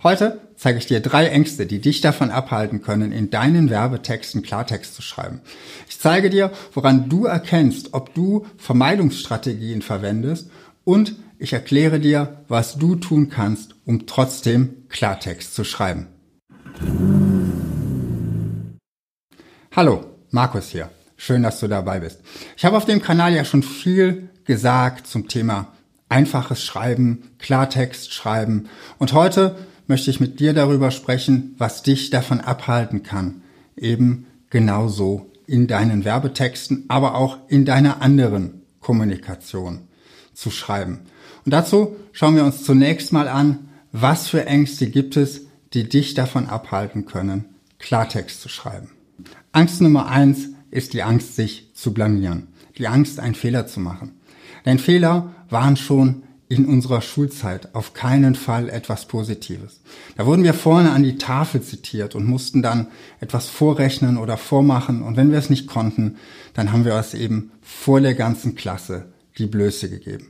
Heute zeige ich dir drei Ängste, die dich davon abhalten können, in deinen Werbetexten Klartext zu schreiben. Ich zeige dir, woran du erkennst, ob du Vermeidungsstrategien verwendest und ich erkläre dir, was du tun kannst, um trotzdem Klartext zu schreiben. Hallo, Markus hier. Schön, dass du dabei bist. Ich habe auf dem Kanal ja schon viel gesagt zum Thema einfaches Schreiben, Klartext schreiben und heute möchte ich mit dir darüber sprechen, was dich davon abhalten kann, eben genauso in deinen Werbetexten, aber auch in deiner anderen Kommunikation zu schreiben. Und dazu schauen wir uns zunächst mal an, was für Ängste gibt es, die dich davon abhalten können, Klartext zu schreiben. Angst Nummer eins ist die Angst, sich zu blamieren. Die Angst, einen Fehler zu machen. Denn Fehler waren schon in unserer Schulzeit auf keinen Fall etwas Positives. Da wurden wir vorne an die Tafel zitiert und mussten dann etwas vorrechnen oder vormachen und wenn wir es nicht konnten, dann haben wir es eben vor der ganzen Klasse die Blöße gegeben.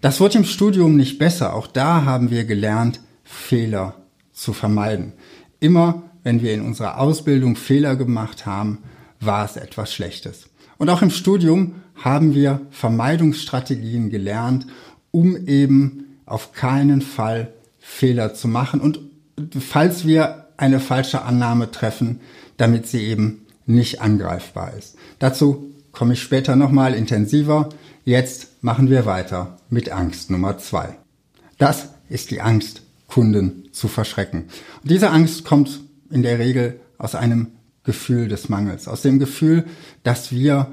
Das wird im Studium nicht besser. Auch da haben wir gelernt, Fehler zu vermeiden. Immer wenn wir in unserer Ausbildung Fehler gemacht haben, war es etwas Schlechtes. Und auch im Studium haben wir Vermeidungsstrategien gelernt um eben auf keinen Fall Fehler zu machen und falls wir eine falsche Annahme treffen, damit sie eben nicht angreifbar ist. Dazu komme ich später nochmal intensiver. Jetzt machen wir weiter mit Angst Nummer zwei. Das ist die Angst, Kunden zu verschrecken. Und diese Angst kommt in der Regel aus einem Gefühl des Mangels, aus dem Gefühl, dass wir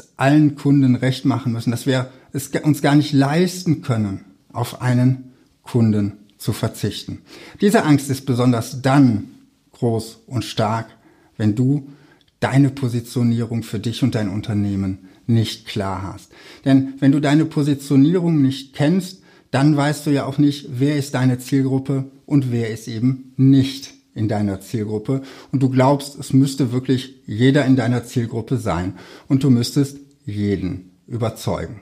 es allen Kunden recht machen müssen, dass wir es uns gar nicht leisten können, auf einen Kunden zu verzichten. Diese Angst ist besonders dann groß und stark, wenn du deine Positionierung für dich und dein Unternehmen nicht klar hast. Denn wenn du deine Positionierung nicht kennst, dann weißt du ja auch nicht, wer ist deine Zielgruppe und wer ist eben nicht in deiner Zielgruppe. Und du glaubst, es müsste wirklich jeder in deiner Zielgruppe sein und du müsstest jeden überzeugen.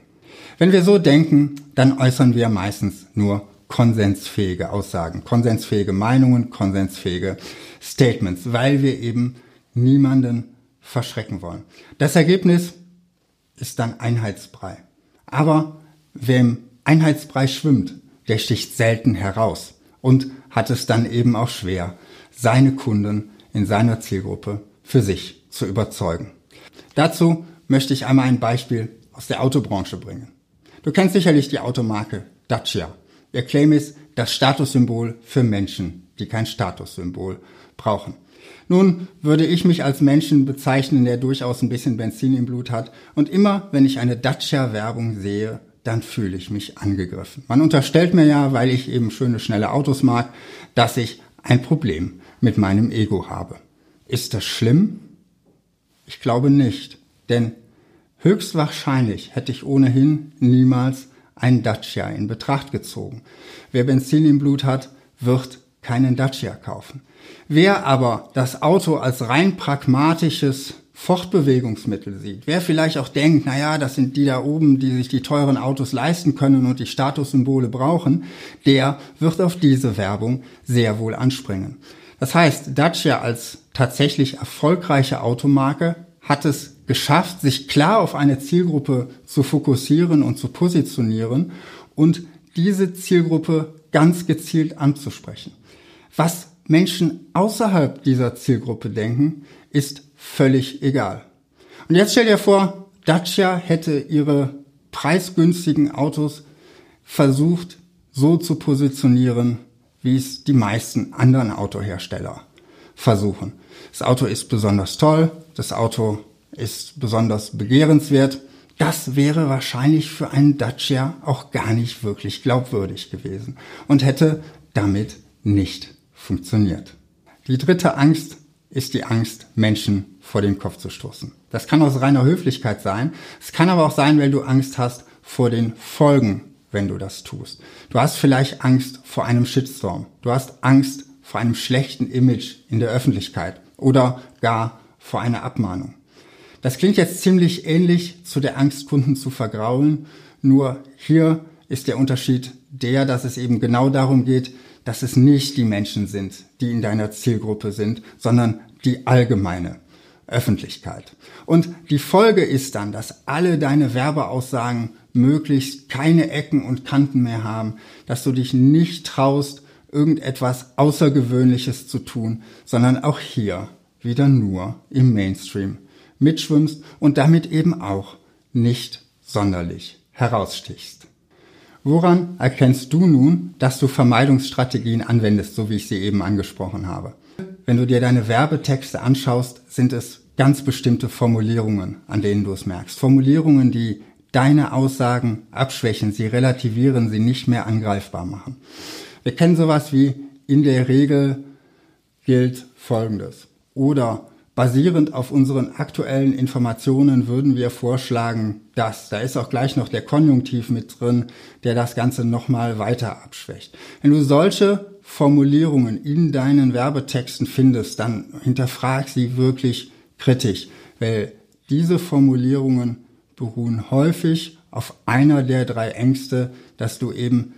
Wenn wir so denken, dann äußern wir meistens nur konsensfähige Aussagen, konsensfähige Meinungen, konsensfähige Statements, weil wir eben niemanden verschrecken wollen. Das Ergebnis ist dann Einheitsbrei. Aber wer im Einheitsbrei schwimmt, der sticht selten heraus und hat es dann eben auch schwer, seine Kunden in seiner Zielgruppe für sich zu überzeugen. Dazu möchte ich einmal ein Beispiel aus der Autobranche bringen. Du kennst sicherlich die Automarke Dacia. Ihr Claim ist das Statussymbol für Menschen, die kein Statussymbol brauchen. Nun würde ich mich als Menschen bezeichnen, der durchaus ein bisschen Benzin im Blut hat. Und immer, wenn ich eine Dacia-Werbung sehe, dann fühle ich mich angegriffen. Man unterstellt mir ja, weil ich eben schöne, schnelle Autos mag, dass ich ein Problem mit meinem Ego habe. Ist das schlimm? Ich glaube nicht. Denn Höchstwahrscheinlich hätte ich ohnehin niemals ein Dacia in Betracht gezogen. Wer Benzin im Blut hat, wird keinen Dacia kaufen. Wer aber das Auto als rein pragmatisches Fortbewegungsmittel sieht, wer vielleicht auch denkt, na ja, das sind die da oben, die sich die teuren Autos leisten können und die Statussymbole brauchen, der wird auf diese Werbung sehr wohl anspringen. Das heißt, Dacia als tatsächlich erfolgreiche Automarke hat es geschafft, sich klar auf eine Zielgruppe zu fokussieren und zu positionieren und diese Zielgruppe ganz gezielt anzusprechen. Was Menschen außerhalb dieser Zielgruppe denken, ist völlig egal. Und jetzt stell dir vor, Dacia hätte ihre preisgünstigen Autos versucht so zu positionieren, wie es die meisten anderen Autohersteller versuchen. Das Auto ist besonders toll, das Auto ist besonders begehrenswert. Das wäre wahrscheinlich für einen Dacia auch gar nicht wirklich glaubwürdig gewesen und hätte damit nicht funktioniert. Die dritte Angst ist die Angst, Menschen vor den Kopf zu stoßen. Das kann aus reiner Höflichkeit sein. Es kann aber auch sein, weil du Angst hast vor den Folgen, wenn du das tust. Du hast vielleicht Angst vor einem Shitstorm. Du hast Angst vor einem schlechten Image in der Öffentlichkeit oder gar vor einer Abmahnung. Das klingt jetzt ziemlich ähnlich zu der Angst, Kunden zu vergraulen, nur hier ist der Unterschied der, dass es eben genau darum geht, dass es nicht die Menschen sind, die in deiner Zielgruppe sind, sondern die allgemeine Öffentlichkeit. Und die Folge ist dann, dass alle deine Werbeaussagen möglichst keine Ecken und Kanten mehr haben, dass du dich nicht traust, irgendetwas Außergewöhnliches zu tun, sondern auch hier wieder nur im Mainstream mitschwimmst und damit eben auch nicht sonderlich herausstichst. Woran erkennst du nun, dass du Vermeidungsstrategien anwendest, so wie ich sie eben angesprochen habe? Wenn du dir deine Werbetexte anschaust, sind es ganz bestimmte Formulierungen, an denen du es merkst. Formulierungen, die deine Aussagen abschwächen, sie relativieren, sie nicht mehr angreifbar machen. Wir kennen sowas wie in der Regel gilt Folgendes. Oder basierend auf unseren aktuellen Informationen würden wir vorschlagen, dass. Da ist auch gleich noch der Konjunktiv mit drin, der das Ganze nochmal weiter abschwächt. Wenn du solche Formulierungen in deinen Werbetexten findest, dann hinterfrag sie wirklich kritisch, weil diese Formulierungen beruhen häufig auf einer der drei Ängste, dass du eben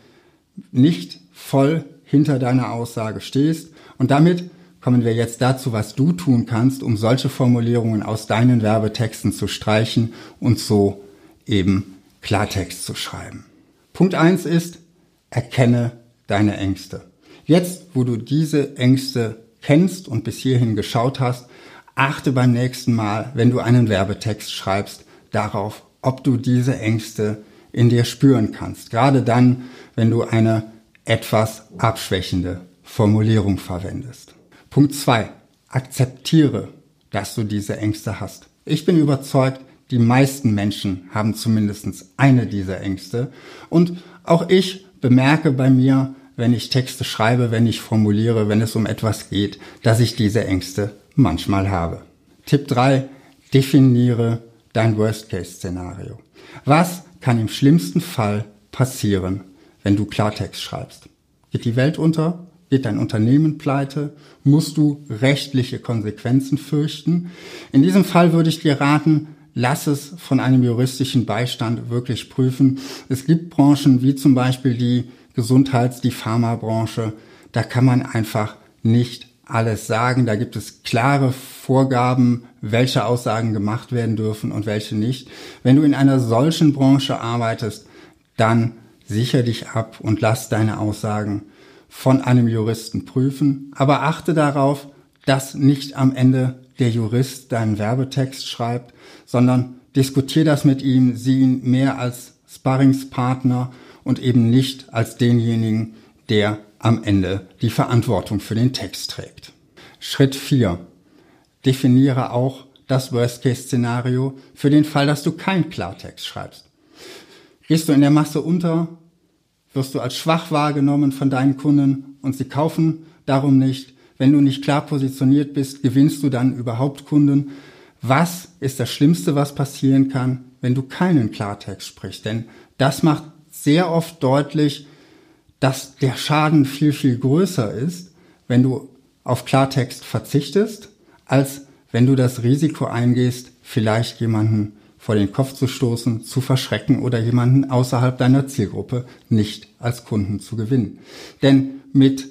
nicht voll hinter deiner Aussage stehst. Und damit kommen wir jetzt dazu, was du tun kannst, um solche Formulierungen aus deinen Werbetexten zu streichen und so eben Klartext zu schreiben. Punkt eins ist, erkenne deine Ängste. Jetzt, wo du diese Ängste kennst und bis hierhin geschaut hast, achte beim nächsten Mal, wenn du einen Werbetext schreibst, darauf, ob du diese Ängste in dir spüren kannst. Gerade dann, wenn du eine etwas abschwächende Formulierung verwendest. Punkt zwei: Akzeptiere, dass du diese Ängste hast. Ich bin überzeugt, die meisten Menschen haben zumindest eine dieser Ängste. Und auch ich bemerke bei mir, wenn ich Texte schreibe, wenn ich formuliere, wenn es um etwas geht, dass ich diese Ängste manchmal habe. Tipp 3. Definiere dein Worst-Case-Szenario. Was kann im schlimmsten Fall passieren, wenn du Klartext schreibst? Geht die Welt unter? Geht dein Unternehmen pleite? Musst du rechtliche Konsequenzen fürchten? In diesem Fall würde ich dir raten, lass es von einem juristischen Beistand wirklich prüfen. Es gibt Branchen wie zum Beispiel die Gesundheits-, die Pharmabranche. Da kann man einfach nicht alles sagen. Da gibt es klare Vorgaben, welche Aussagen gemacht werden dürfen und welche nicht. Wenn du in einer solchen Branche arbeitest, dann sicher dich ab und lass deine Aussagen von einem Juristen prüfen. Aber achte darauf, dass nicht am Ende der Jurist deinen Werbetext schreibt, sondern diskutier das mit ihm, sieh ihn mehr als Sparringspartner und eben nicht als denjenigen, der am Ende die Verantwortung für den Text trägt. Schritt 4. Definiere auch das Worst-Case-Szenario für den Fall, dass du kein Klartext schreibst. Gehst du in der Masse unter, wirst du als schwach wahrgenommen von deinen Kunden und sie kaufen darum nicht. Wenn du nicht klar positioniert bist, gewinnst du dann überhaupt Kunden. Was ist das Schlimmste, was passieren kann, wenn du keinen Klartext sprichst? Denn das macht sehr oft deutlich, dass der Schaden viel, viel größer ist, wenn du auf Klartext verzichtest, als wenn du das Risiko eingehst, vielleicht jemanden vor den Kopf zu stoßen, zu verschrecken oder jemanden außerhalb deiner Zielgruppe nicht als Kunden zu gewinnen. Denn mit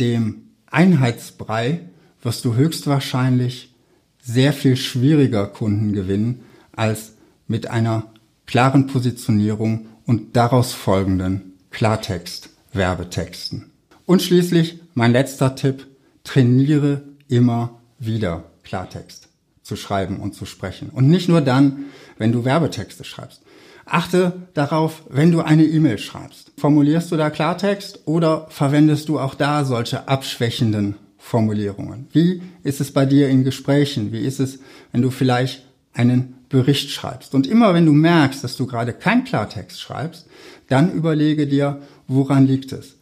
dem Einheitsbrei wirst du höchstwahrscheinlich sehr viel schwieriger Kunden gewinnen als mit einer klaren Positionierung und daraus folgenden Klartext Werbetexten. Und schließlich mein letzter Tipp, trainiere immer wieder Klartext zu schreiben und zu sprechen. Und nicht nur dann, wenn du Werbetexte schreibst. Achte darauf, wenn du eine E-Mail schreibst. Formulierst du da Klartext oder verwendest du auch da solche abschwächenden Formulierungen? Wie ist es bei dir in Gesprächen? Wie ist es, wenn du vielleicht einen Bericht schreibst? Und immer wenn du merkst, dass du gerade kein Klartext schreibst, dann überlege dir, woran liegt es?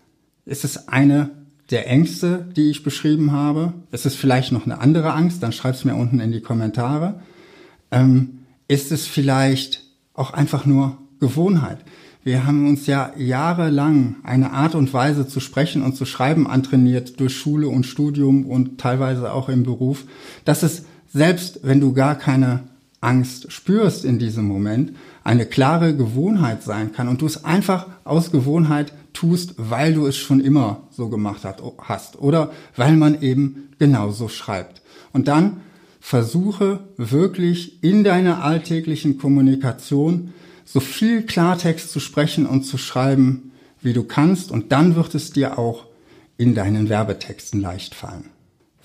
Ist es eine der Ängste, die ich beschrieben habe? Ist es vielleicht noch eine andere Angst? Dann schreib es mir unten in die Kommentare. Ähm, ist es vielleicht auch einfach nur Gewohnheit? Wir haben uns ja jahrelang eine Art und Weise zu sprechen und zu schreiben antrainiert durch Schule und Studium und teilweise auch im Beruf, dass es selbst wenn du gar keine Angst spürst in diesem Moment, eine klare Gewohnheit sein kann und du es einfach aus Gewohnheit tust, weil du es schon immer so gemacht hast oder weil man eben genauso schreibt. Und dann versuche wirklich in deiner alltäglichen Kommunikation so viel Klartext zu sprechen und zu schreiben, wie du kannst und dann wird es dir auch in deinen Werbetexten leicht fallen.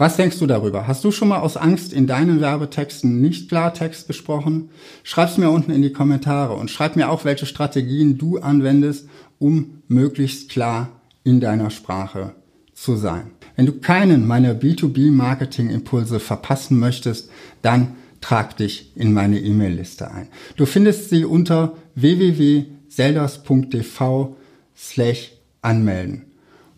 Was denkst du darüber? Hast du schon mal aus Angst in deinen Werbetexten nicht Klartext gesprochen? Schreib's mir unten in die Kommentare und schreib mir auch, welche Strategien du anwendest, um möglichst klar in deiner Sprache zu sein. Wenn du keinen meiner B2B-Marketing-Impulse verpassen möchtest, dann trag dich in meine E-Mail-Liste ein. Du findest sie unter www.selders.tv slash anmelden.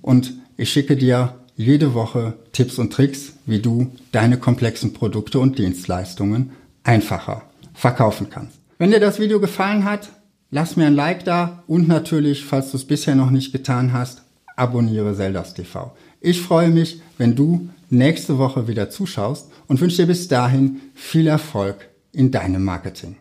Und ich schicke dir jede Woche Tipps und Tricks, wie du deine komplexen Produkte und Dienstleistungen einfacher verkaufen kannst. Wenn dir das Video gefallen hat, lass mir ein Like da und natürlich, falls du es bisher noch nicht getan hast, abonniere Zeldas TV. Ich freue mich, wenn du nächste Woche wieder zuschaust und wünsche dir bis dahin viel Erfolg in deinem Marketing.